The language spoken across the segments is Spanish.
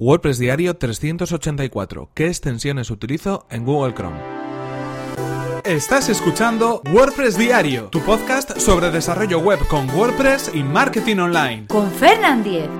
WordPress Diario 384. ¿Qué extensiones utilizo en Google Chrome? Estás escuchando WordPress Diario, tu podcast sobre desarrollo web con WordPress y marketing online. Con Fernand Diez.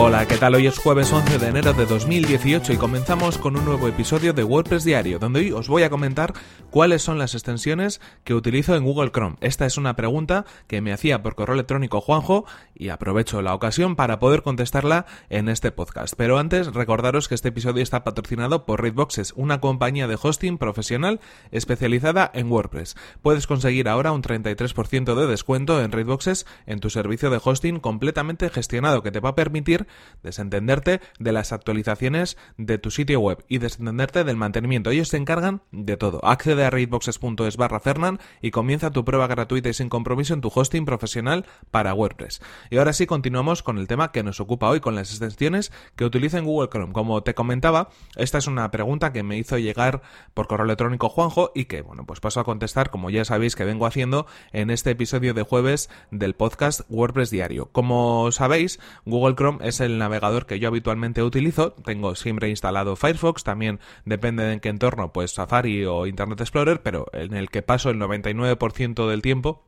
Hola, ¿qué tal? Hoy es jueves 11 de enero de 2018 y comenzamos con un nuevo episodio de WordPress Diario, donde hoy os voy a comentar cuáles son las extensiones que utilizo en Google Chrome. Esta es una pregunta que me hacía por correo electrónico Juanjo y aprovecho la ocasión para poder contestarla en este podcast. Pero antes, recordaros que este episodio está patrocinado por Raidboxes, una compañía de hosting profesional especializada en WordPress. Puedes conseguir ahora un 33% de descuento en Raidboxes en tu servicio de hosting completamente gestionado que te va a permitir desentenderte de las actualizaciones de tu sitio web y desentenderte del mantenimiento. Ellos se encargan de todo. Accede a raidboxes.es barra Fernan y comienza tu prueba gratuita y sin compromiso en tu hosting profesional para WordPress. Y ahora sí continuamos con el tema que nos ocupa hoy, con las extensiones que utiliza en Google Chrome. Como te comentaba, esta es una pregunta que me hizo llegar por correo electrónico Juanjo y que, bueno, pues paso a contestar, como ya sabéis que vengo haciendo en este episodio de jueves del podcast WordPress Diario. Como sabéis, Google Chrome es el navegador que yo habitualmente utilizo. Tengo siempre instalado Firefox, también depende de en qué entorno, pues Safari o Internet Explorer, pero en el que paso el 99% del tiempo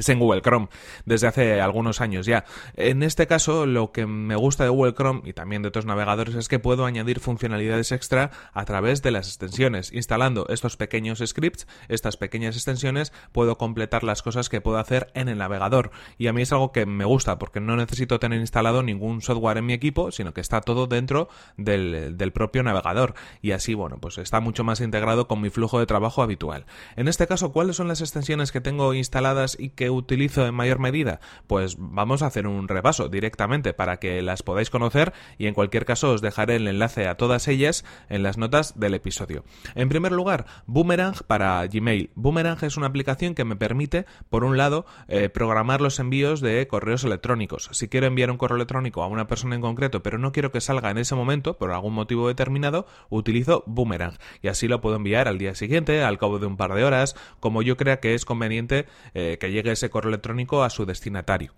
es en Google Chrome desde hace algunos años ya. En este caso, lo que me gusta de Google Chrome y también de otros navegadores es que puedo añadir funcionalidades extra a través de las extensiones. Instalando estos pequeños scripts, estas pequeñas extensiones, puedo completar las cosas que puedo hacer en el navegador. Y a mí es algo que me gusta porque no necesito tener instalado ningún software en mi equipo, sino que está todo dentro del, del propio navegador. Y así, bueno, pues está mucho más integrado con mi flujo de trabajo habitual. En este caso, ¿cuáles son las extensiones que tengo instaladas y que utilizo en mayor medida? Pues vamos a hacer un repaso directamente para que las podáis conocer y en cualquier caso os dejaré el enlace a todas ellas en las notas del episodio. En primer lugar, Boomerang para Gmail. Boomerang es una aplicación que me permite, por un lado, eh, programar los envíos de correos electrónicos. Si quiero enviar un correo electrónico a una persona en concreto, pero no quiero que salga en ese momento, por algún motivo determinado, utilizo Boomerang. Y así lo puedo enviar al día siguiente, al cabo de un par de horas, como yo crea que es conveniente eh, que llegue ese correo electrónico a su destinatario.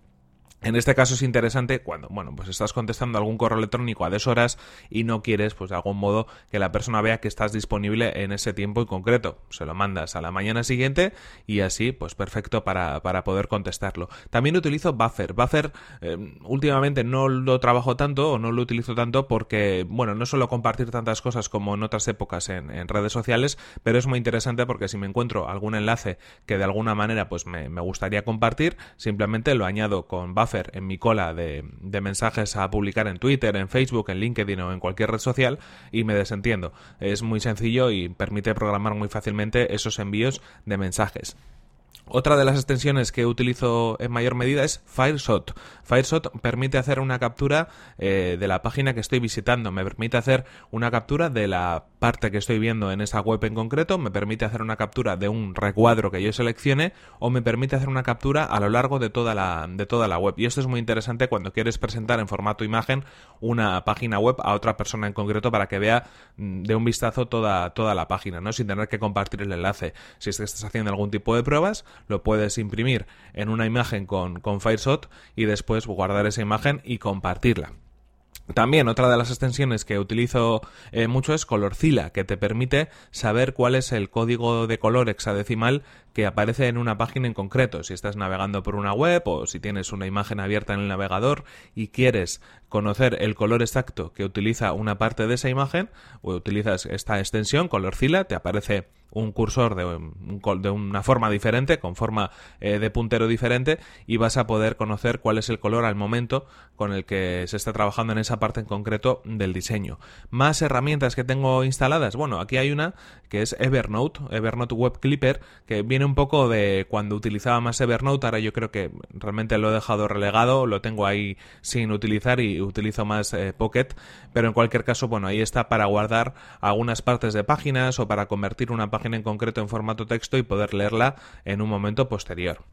En este caso es interesante cuando, bueno, pues estás contestando algún correo electrónico a deshoras y no quieres, pues de algún modo, que la persona vea que estás disponible en ese tiempo en concreto. Se lo mandas a la mañana siguiente y así, pues perfecto para, para poder contestarlo. También utilizo Buffer. Buffer eh, últimamente no lo trabajo tanto o no lo utilizo tanto porque, bueno, no suelo compartir tantas cosas como en otras épocas en, redes sociales, pero es muy interesante porque si me encuentro algún enlace que de alguna manera pues me, me gustaría compartir, simplemente lo añado con Buffer en mi cola de, mensajes a publicar en Twitter, en Facebook, en LinkedIn o en cualquier red social y me desentiendo. Es muy sencillo y permite programar muy fácilmente esos envíos de mensajes. Otra de las extensiones que utilizo en mayor medida es Fireshot. Fireshot permite hacer una captura eh, de la página que estoy visitando, me permite hacer una captura de la parte que estoy viendo en esa web en concreto, me permite hacer una captura de un recuadro que yo seleccione o me permite hacer una captura a lo largo de toda la, de toda la web. Y esto es muy interesante cuando quieres presentar en formato imagen una página web a otra persona en concreto para que vea mm, de un vistazo toda, toda la página, ¿no? sin tener que compartir el enlace. Si estás haciendo algún tipo de pruebas, lo puedes imprimir en una imagen con, con Fireshot y después guardar esa imagen y compartirla. También otra de las extensiones que utilizo eh, mucho es Colorcila, que te permite saber cuál es el código de color hexadecimal que aparece en una página en concreto. Si estás navegando por una web o si tienes una imagen abierta en el navegador y quieres conocer el color exacto que utiliza una parte de esa imagen, o utilizas esta extensión, Colorcila, te aparece un cursor de, un, de una forma diferente, con forma eh, de puntero diferente, y vas a poder conocer cuál es el color al momento con el que se está trabajando en esa parte en concreto del diseño. Más herramientas que tengo instaladas. Bueno, aquí hay una que es Evernote, Evernote Web Clipper, que viene un poco de cuando utilizaba más Evernote, ahora yo creo que realmente lo he dejado relegado, lo tengo ahí sin utilizar y utilizo más eh, Pocket, pero en cualquier caso, bueno, ahí está para guardar algunas partes de páginas o para convertir una página en concreto en formato texto y poder leerla en un momento posterior.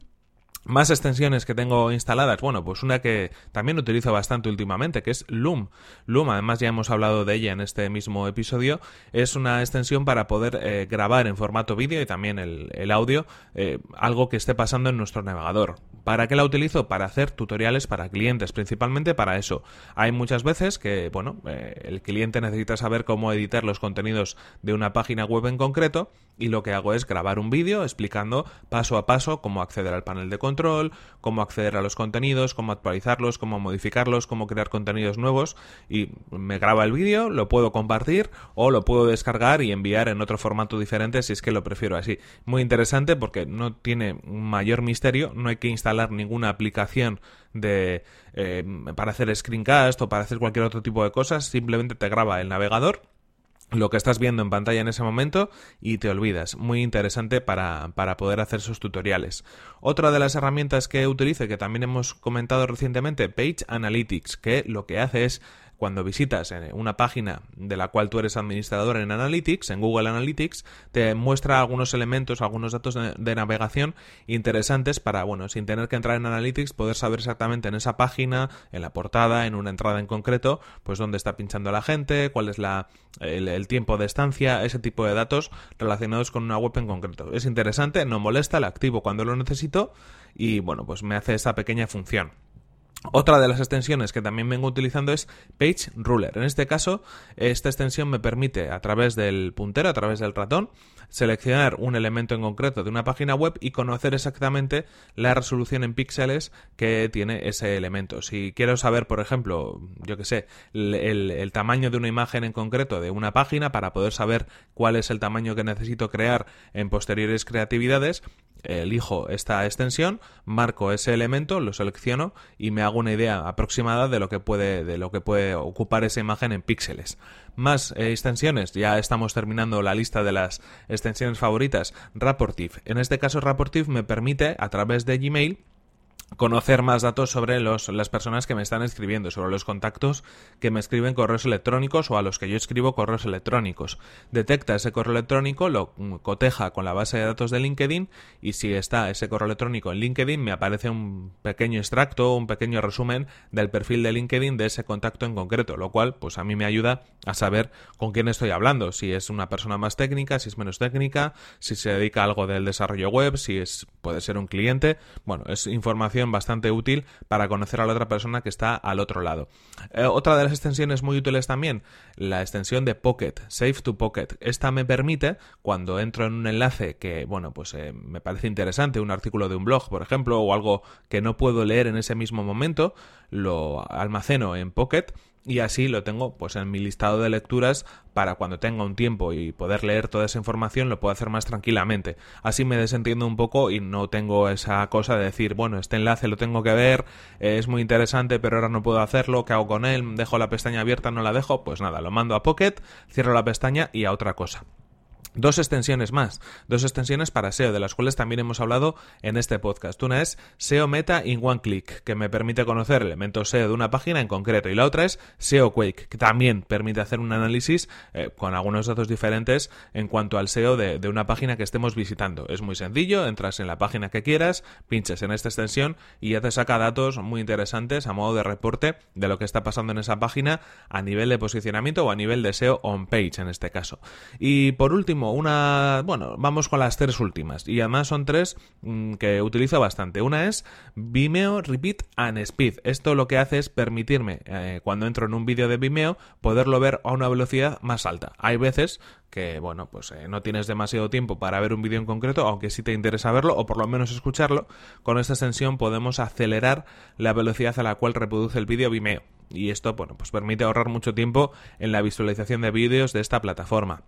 Más extensiones que tengo instaladas, bueno, pues una que también utilizo bastante últimamente, que es Loom. Loom, además ya hemos hablado de ella en este mismo episodio, es una extensión para poder eh, grabar en formato vídeo y también el, audio eh, algo que esté pasando en nuestro navegador. ¿Para qué la utilizo? Para hacer tutoriales para clientes, principalmente para eso. Hay muchas veces que, bueno, eh, el cliente necesita saber cómo editar los contenidos de una página web en concreto y lo que hago es grabar un vídeo explicando paso a paso cómo acceder al panel de control, cómo acceder a los contenidos, cómo actualizarlos, cómo modificarlos, cómo crear contenidos nuevos y me graba el vídeo, lo puedo compartir o lo puedo descargar y enviar en otro formato diferente si es que lo prefiero así. Muy interesante porque no tiene mayor misterio, no hay que instalar ninguna aplicación de eh, para hacer screencast o para hacer cualquier otro tipo de cosas, simplemente te graba el navegador lo que estás viendo en pantalla en ese momento y te olvidas. Muy interesante para, para, poder hacer sus tutoriales. Otra de las herramientas que utilizo que también hemos comentado recientemente, Page Analytics, que lo que hace es cuando visitas una página de la cual tú eres administrador en Analytics, en Google Analytics, te muestra algunos elementos, algunos datos de, navegación interesantes para, bueno, sin tener que entrar en Analytics, poder saber exactamente en esa página, en la portada, en una entrada en concreto, pues dónde está pinchando la gente, cuál es la, el, tiempo de estancia, ese tipo de datos relacionados con una web en concreto. Es interesante, no molesta, la activo cuando lo necesito y, bueno, pues me hace esa pequeña función. Otra de las extensiones que también vengo utilizando es Page Ruler. En este caso, esta extensión me permite a través del puntero, a través del ratón, seleccionar un elemento en concreto de una página web y conocer exactamente la resolución en píxeles que tiene ese elemento. Si quiero saber, por ejemplo, yo que sé, el, el, tamaño de una imagen en concreto de una página para poder saber cuál es el tamaño que necesito crear en posteriores creatividades, elijo esta extensión, marco ese elemento, lo selecciono y me hago una idea aproximada de lo que puede, de lo que puede ocupar esa imagen en píxeles. Más eh, extensiones, ya estamos terminando la lista de las extensiones favoritas. Rapportive. En este caso, Rapportive me permite, a través de Gmail, conocer más datos sobre los, las personas que me están escribiendo, sobre los contactos que me escriben correos electrónicos o a los que yo escribo correos electrónicos. Detecta ese correo electrónico, lo coteja con la base de datos de LinkedIn y si está ese correo electrónico en LinkedIn me aparece un pequeño extracto, un pequeño resumen del perfil de LinkedIn de ese contacto en concreto, lo cual pues a mí me ayuda a saber con quién estoy hablando, si es una persona más técnica, si es menos técnica, si se dedica a algo del desarrollo web, si es puede ser un cliente, bueno, es información bastante útil para conocer a la otra persona que está al otro lado. Eh, otra de las extensiones muy útiles también, la extensión de Pocket, Save to Pocket. Esta me permite, cuando entro en un enlace que, bueno, pues eh, me parece interesante, un artículo de un blog, por ejemplo, o algo que no puedo leer en ese mismo momento, lo almaceno en Pocket y así lo tengo pues en mi listado de lecturas para cuando tenga un tiempo y poder leer toda esa información lo puedo hacer más tranquilamente. Así me desentiendo un poco y no tengo esa cosa de decir, bueno, este enlace lo tengo que ver, es muy interesante, pero ahora no puedo hacerlo, ¿qué hago con él? ¿Dejo la pestaña abierta? ¿No la dejo? Pues nada, lo mando a Pocket, cierro la pestaña y a otra cosa. Dos extensiones más, dos extensiones para SEO, de las cuales también hemos hablado en este podcast. Una es SEO Meta in One Click, que me permite conocer elementos SEO de una página en concreto, y la otra es SEO Quake, que también permite hacer un análisis eh, con algunos datos diferentes en cuanto al SEO de, de, una página que estemos visitando. Es muy sencillo, entras en la página que quieras, pinches en esta extensión y ya te saca datos muy interesantes a modo de reporte de lo que está pasando en esa página a nivel de posicionamiento o a nivel de SEO on page en este caso. Y por último, una... Bueno, vamos con las tres últimas. Y además son tres mm, que utilizo bastante. Una es Vimeo Repeat and Speed. Esto lo que hace es permitirme, eh, cuando entro en un vídeo de Vimeo, poderlo ver a una velocidad más alta. Hay veces que, bueno, pues eh, no tienes demasiado tiempo para ver un vídeo en concreto, aunque sí te interesa verlo o por lo menos escucharlo. Con esta extensión podemos acelerar la velocidad a la cual reproduce el vídeo Vimeo. Y esto, bueno, pues permite ahorrar mucho tiempo en la visualización de vídeos de esta plataforma.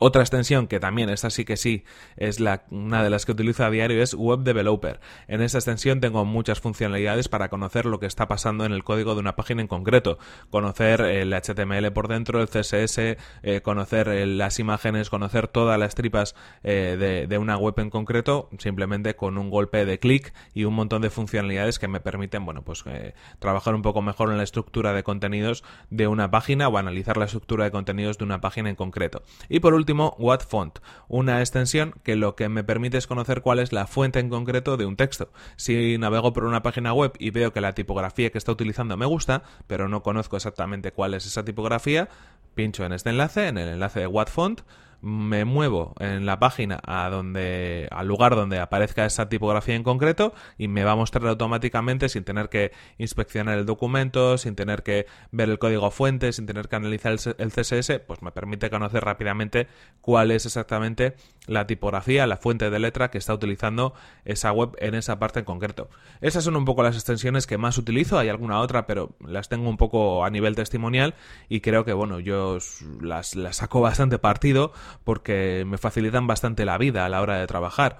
Otra extensión que también, esta sí que sí, es una de las que utilizo a diario es Web Developer. En esta extensión tengo muchas funcionalidades para conocer lo que está pasando en el código de una página en concreto. Conocer el HTML por dentro, el CSS, eh, conocer eh, las imágenes, conocer todas las tripas eh, de, una web en concreto, simplemente con un golpe de clic y un montón de funcionalidades que me permiten, bueno, pues trabajar un poco mejor en la estructura de contenidos de una página o analizar la estructura de contenidos de una página en concreto. Y por último, WhatFont, una extensión que lo que me permite es conocer cuál es la fuente en concreto de un texto. Si navego por una página web y veo que la tipografía que está utilizando me gusta, pero no conozco exactamente cuál es esa tipografía, pincho en este enlace, en el enlace de WhatFont, me muevo en la página a donde al lugar donde aparezca esa tipografía en concreto y me va a mostrar automáticamente sin tener que inspeccionar el documento, sin tener que ver el código fuente, sin tener que analizar el CSS, pues me permite conocer rápidamente cuál es exactamente la tipografía, la fuente de letra que está utilizando esa web en esa parte en concreto. Esas son un poco las extensiones que más utilizo, hay alguna otra, pero las tengo un poco a nivel testimonial y creo que bueno, yo las, las saco bastante partido porque me facilitan bastante la vida a la hora de trabajar.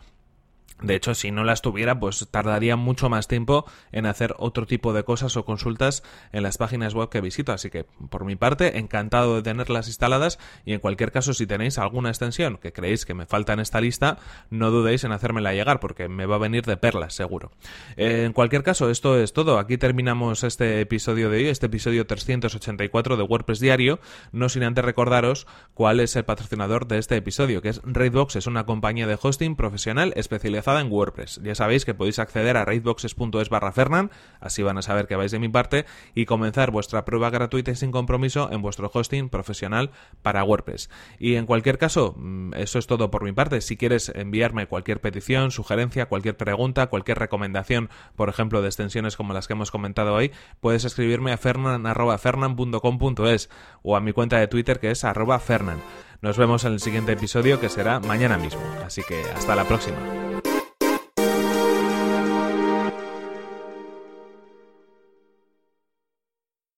De hecho, si no las tuviera, pues tardaría mucho más tiempo en hacer otro tipo de cosas o consultas en las páginas web que visito. Así que, por mi parte, encantado de tenerlas instaladas y en cualquier caso, si tenéis alguna extensión que creéis que me falta en esta lista, no dudéis en hacérmela llegar porque me va a venir de perlas, seguro. en cualquier caso, esto es todo. Aquí terminamos este episodio de hoy, este episodio 384 de WordPress Diario. No sin antes recordaros cuál es el patrocinador de este episodio, que es Raidbox, es una compañía de hosting profesional especializada en WordPress. Ya sabéis que podéis acceder a raidboxes.es barra Fernan, así van a saber que vais de mi parte, y comenzar vuestra prueba gratuita y sin compromiso en vuestro hosting profesional para WordPress. Y en cualquier caso, mm, eso es todo por mi parte. Si quieres enviarme cualquier petición, sugerencia, cualquier pregunta, cualquier recomendación, por ejemplo, de extensiones como las que hemos comentado hoy, puedes escribirme a fernan.fernan.com.es o a mi cuenta de Twitter que es arroba fernan. Nos vemos en el siguiente episodio que será mañana mismo. Así que hasta la próxima.